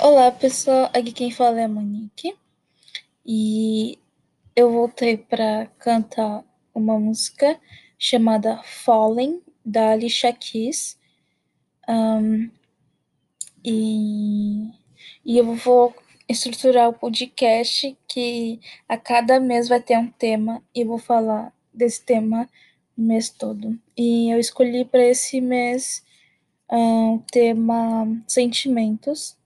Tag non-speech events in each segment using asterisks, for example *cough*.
Olá, pessoal. Aqui quem fala é a Monique. E eu voltei para cantar uma música chamada Falling, da Alicia Keys. Um, e, e eu vou estruturar o podcast que a cada mês vai ter um tema e vou falar desse tema o mês todo. E eu escolhi para esse mês um, o tema sentimentos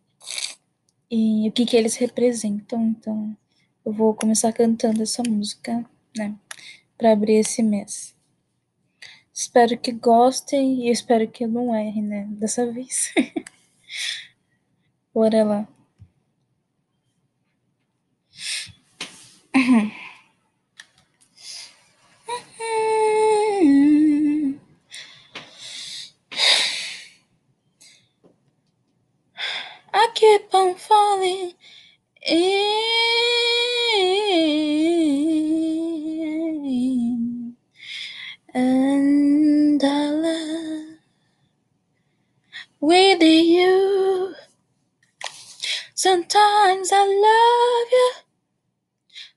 e o que, que eles representam. Então, eu vou começar cantando essa música, né, para abrir esse mês. Espero que gostem e espero que eu não erre, né, dessa vez. *laughs* Bora lá. Keep on falling in, and I love with you. Sometimes I love you,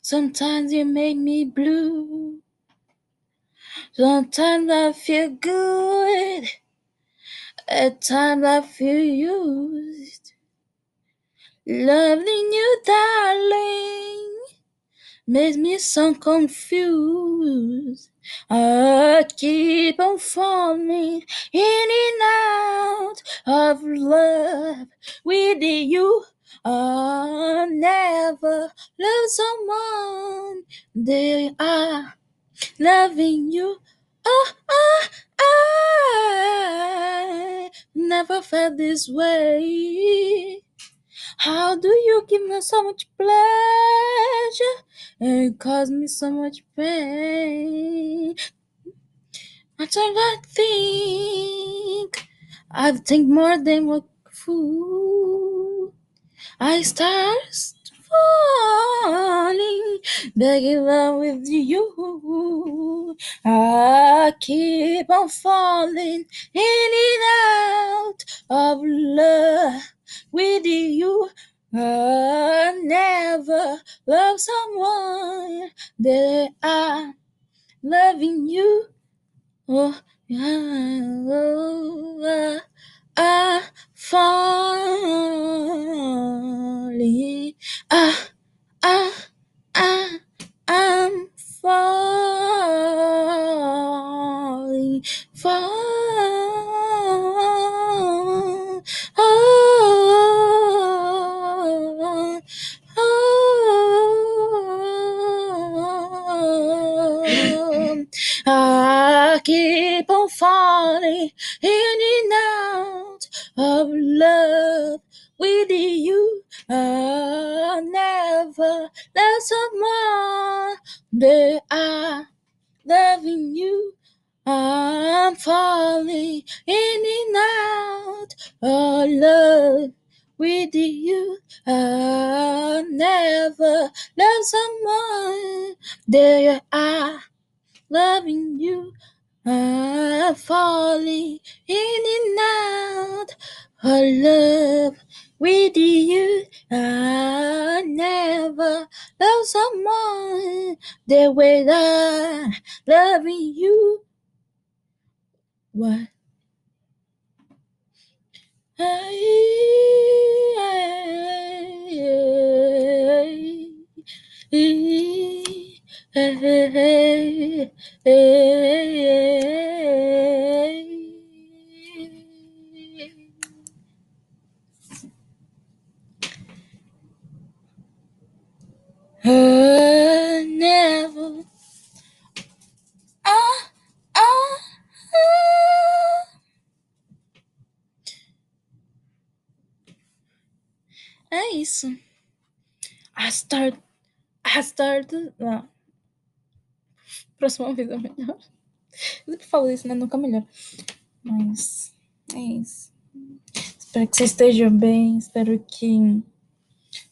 sometimes you make me blue. Sometimes I feel good, at times I feel used. Loving you, darling, makes me so confused. I keep on falling in and out of love with you. I never love someone they are loving you. Oh, oh, I never felt this way. How do you give me so much pleasure and cause me so much pain? I don't I think I think more than a fool. I start falling, begging love with you. I keep on falling in and out of love with you. I never love someone that I loving you. Oh, yeah, oh, I, I falling. I, I, I, I'm falling, fall, in and out of love with you. I never love someone that I loving you. I'm falling in and out of love with you. I never love someone that I loving you. I'm falling in and out of love with you. I never love someone the way I loving you. What? I never. Ah, ah, ah. É isso. I start. I started. Não. Próxima vez é melhor. Eu sempre falo isso, né? Nunca é melhor. Mas é isso. Espero que vocês estejam bem. Espero que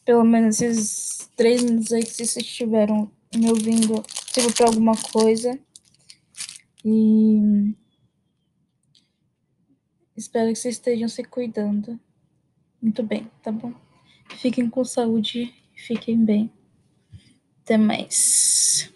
pelo menos esses três minutos aí que vocês estiveram me ouvindo sirva para alguma coisa. E espero que vocês estejam se cuidando. Muito bem, tá bom? Fiquem com saúde, fiquem bem. Até mais.